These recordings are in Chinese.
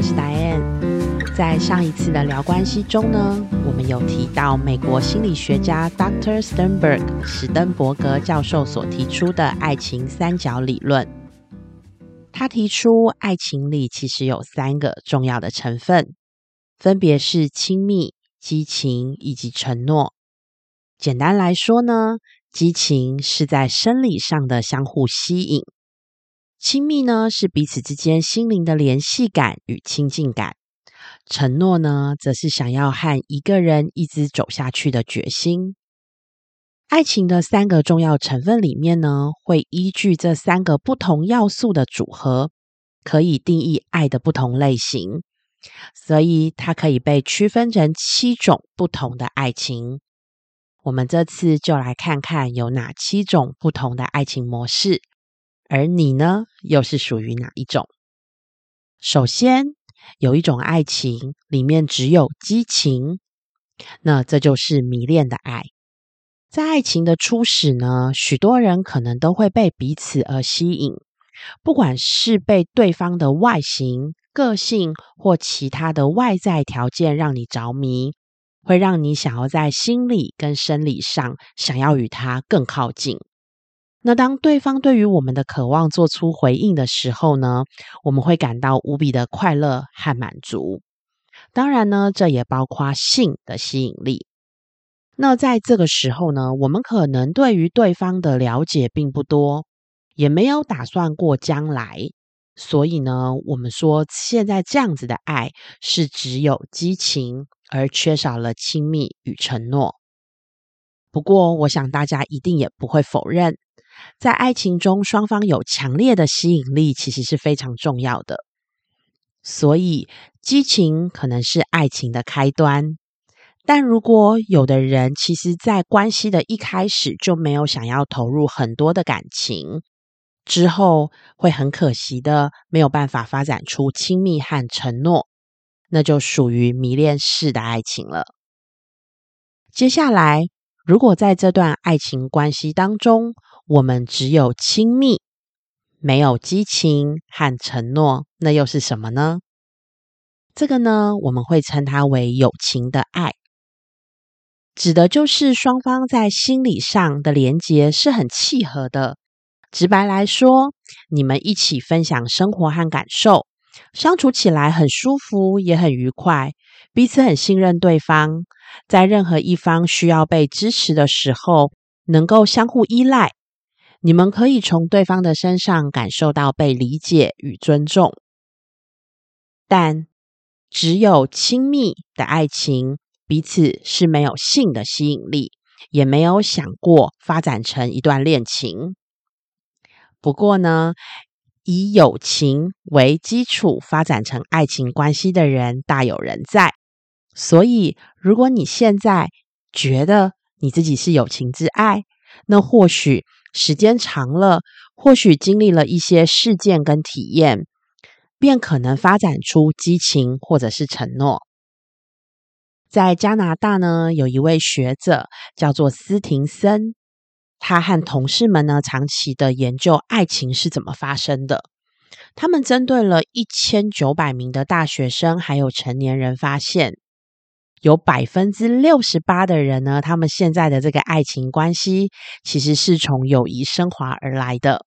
我是 Diane。在上一次的聊关系中呢，我们有提到美国心理学家 Dr. Sternberg 史登伯格教授所提出的爱情三角理论。他提出，爱情里其实有三个重要的成分，分别是亲密、激情以及承诺。简单来说呢，激情是在生理上的相互吸引。亲密呢，是彼此之间心灵的联系感与亲近感；承诺呢，则是想要和一个人一直走下去的决心。爱情的三个重要成分里面呢，会依据这三个不同要素的组合，可以定义爱的不同类型。所以，它可以被区分成七种不同的爱情。我们这次就来看看有哪七种不同的爱情模式。而你呢，又是属于哪一种？首先，有一种爱情里面只有激情，那这就是迷恋的爱。在爱情的初始呢，许多人可能都会被彼此而吸引，不管是被对方的外形、个性或其他的外在条件让你着迷，会让你想要在心理跟生理上想要与他更靠近。那当对方对于我们的渴望做出回应的时候呢，我们会感到无比的快乐和满足。当然呢，这也包括性的吸引力。那在这个时候呢，我们可能对于对方的了解并不多，也没有打算过将来。所以呢，我们说现在这样子的爱是只有激情，而缺少了亲密与承诺。不过，我想大家一定也不会否认。在爱情中，双方有强烈的吸引力，其实是非常重要的。所以，激情可能是爱情的开端。但如果有的人其实，在关系的一开始就没有想要投入很多的感情，之后会很可惜的没有办法发展出亲密和承诺，那就属于迷恋式的爱情了。接下来，如果在这段爱情关系当中，我们只有亲密，没有激情和承诺，那又是什么呢？这个呢，我们会称它为友情的爱，指的就是双方在心理上的连接是很契合的。直白来说，你们一起分享生活和感受，相处起来很舒服，也很愉快，彼此很信任对方，在任何一方需要被支持的时候，能够相互依赖。你们可以从对方的身上感受到被理解与尊重，但只有亲密的爱情，彼此是没有性的吸引力，也没有想过发展成一段恋情。不过呢，以友情为基础发展成爱情关系的人大有人在。所以，如果你现在觉得你自己是友情之爱，那或许。时间长了，或许经历了一些事件跟体验，便可能发展出激情或者是承诺。在加拿大呢，有一位学者叫做斯廷森，他和同事们呢长期的研究爱情是怎么发生的。他们针对了一千九百名的大学生还有成年人，发现。有百分之六十八的人呢，他们现在的这个爱情关系其实是从友谊升华而来的。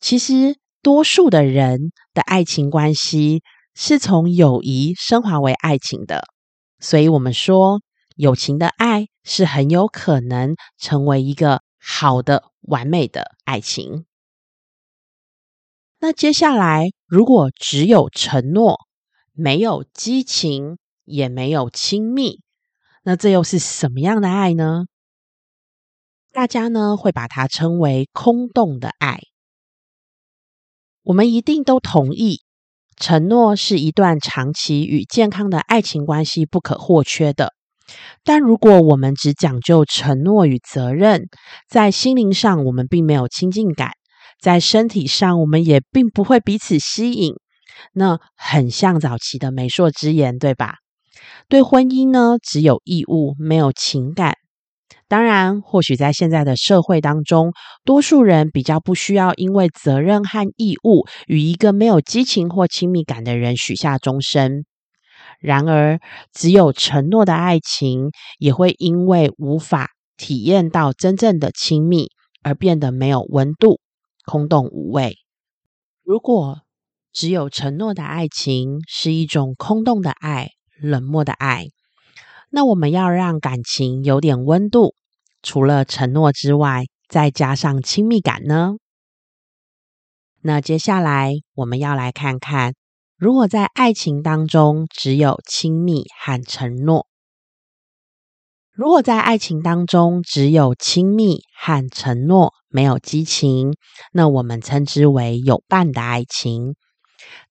其实，多数的人的爱情关系是从友谊升华为爱情的。所以，我们说，友情的爱是很有可能成为一个好的、完美的爱情。那接下来，如果只有承诺，没有激情。也没有亲密，那这又是什么样的爱呢？大家呢会把它称为空洞的爱。我们一定都同意，承诺是一段长期与健康的爱情关系不可或缺的。但如果我们只讲究承诺与责任，在心灵上我们并没有亲近感，在身体上我们也并不会彼此吸引，那很像早期的媒妁之言，对吧？对婚姻呢，只有义务，没有情感。当然，或许在现在的社会当中，多数人比较不需要因为责任和义务与一个没有激情或亲密感的人许下终身。然而，只有承诺的爱情也会因为无法体验到真正的亲密而变得没有温度、空洞无味。如果只有承诺的爱情是一种空洞的爱、冷漠的爱，那我们要让感情有点温度，除了承诺之外，再加上亲密感呢？那接下来我们要来看看。如果在爱情当中只有亲密和承诺，如果在爱情当中只有亲密和承诺，没有激情，那我们称之为有伴的爱情。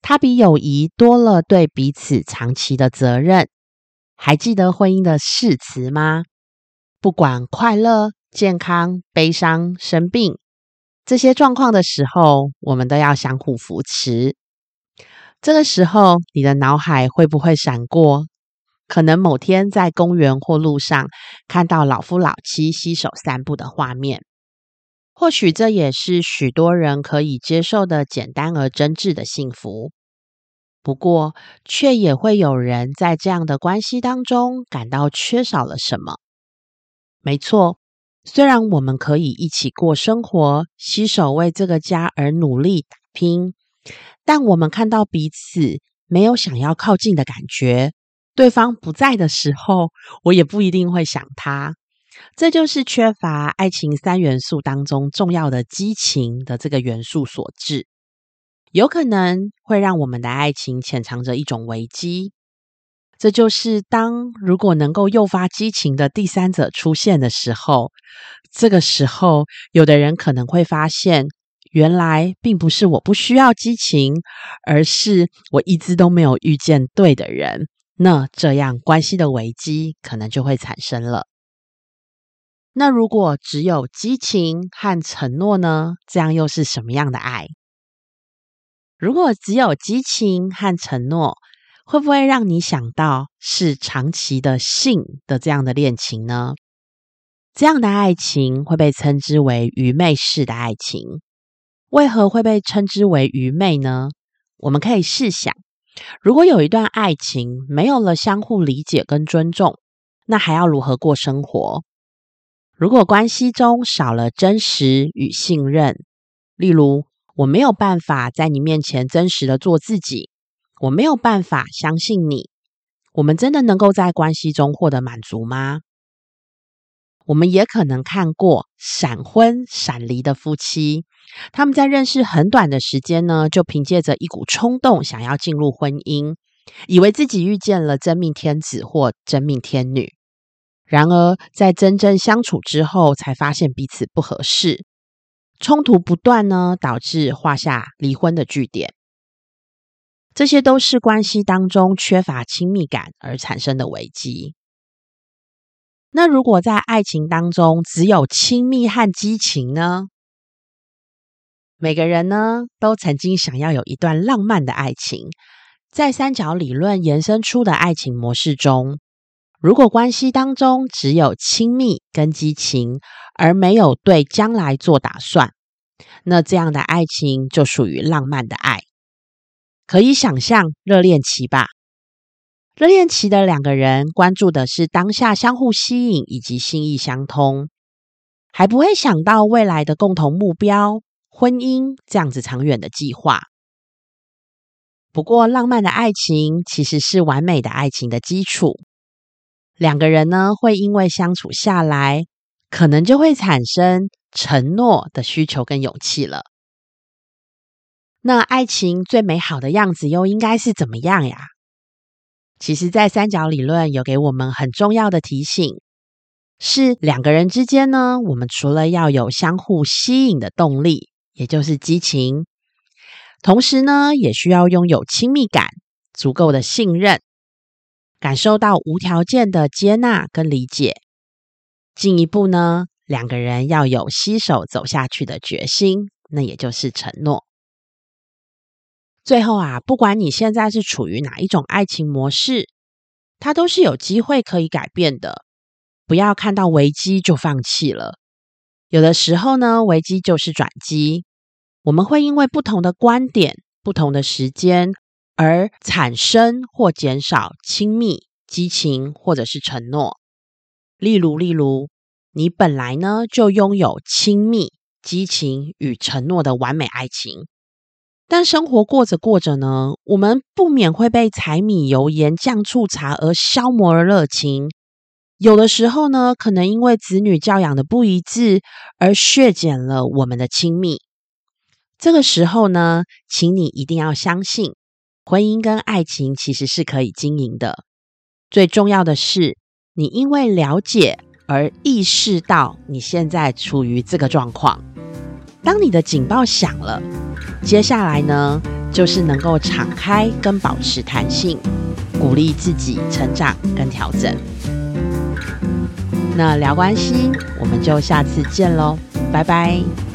它比友谊多了对彼此长期的责任。还记得婚姻的誓词吗？不管快乐、健康、悲伤、生病这些状况的时候，我们都要相互扶持。这个时候，你的脑海会不会闪过？可能某天在公园或路上看到老夫老妻携手散步的画面，或许这也是许多人可以接受的简单而真挚的幸福。不过，却也会有人在这样的关系当中感到缺少了什么。没错，虽然我们可以一起过生活，携手为这个家而努力打拼。但我们看到彼此没有想要靠近的感觉，对方不在的时候，我也不一定会想他。这就是缺乏爱情三元素当中重要的激情的这个元素所致，有可能会让我们的爱情潜藏着一种危机。这就是当如果能够诱发激情的第三者出现的时候，这个时候，有的人可能会发现。原来并不是我不需要激情，而是我一直都没有遇见对的人。那这样关系的危机可能就会产生了。那如果只有激情和承诺呢？这样又是什么样的爱？如果只有激情和承诺，会不会让你想到是长期的性的这样的恋情呢？这样的爱情会被称之为愚昧式的爱情。为何会被称之为愚昧呢？我们可以试想，如果有一段爱情没有了相互理解跟尊重，那还要如何过生活？如果关系中少了真实与信任，例如我没有办法在你面前真实的做自己，我没有办法相信你，我们真的能够在关系中获得满足吗？我们也可能看过闪婚闪离的夫妻，他们在认识很短的时间呢，就凭借着一股冲动想要进入婚姻，以为自己遇见了真命天子或真命天女，然而在真正相处之后，才发现彼此不合适，冲突不断呢，导致画下离婚的句点。这些都是关系当中缺乏亲密感而产生的危机。那如果在爱情当中只有亲密和激情呢？每个人呢都曾经想要有一段浪漫的爱情。在三角理论延伸出的爱情模式中，如果关系当中只有亲密跟激情，而没有对将来做打算，那这样的爱情就属于浪漫的爱。可以想象热恋期吧。热恋期的两个人关注的是当下相互吸引以及心意相通，还不会想到未来的共同目标——婚姻这样子长远的计划。不过，浪漫的爱情其实是完美的爱情的基础。两个人呢，会因为相处下来，可能就会产生承诺的需求跟勇气了。那爱情最美好的样子又应该是怎么样呀？其实，在三角理论有给我们很重要的提醒，是两个人之间呢，我们除了要有相互吸引的动力，也就是激情，同时呢，也需要拥有亲密感、足够的信任，感受到无条件的接纳跟理解。进一步呢，两个人要有携手走下去的决心，那也就是承诺。最后啊，不管你现在是处于哪一种爱情模式，它都是有机会可以改变的。不要看到危机就放弃了。有的时候呢，危机就是转机。我们会因为不同的观点、不同的时间而产生或减少亲密、激情或者是承诺。例如，例如，你本来呢就拥有亲密、激情与承诺的完美爱情，但生活过着过着呢，我们不免会被柴米油盐酱醋茶而消磨了热情。有的时候呢，可能因为子女教养的不一致而削减了我们的亲密。这个时候呢，请你一定要相信，婚姻跟爱情其实是可以经营的。最重要的是，你因为了解而意识到你现在处于这个状况。当你的警报响了，接下来呢，就是能够敞开跟保持弹性，鼓励自己成长跟调整。那聊关系，我们就下次见喽，拜拜。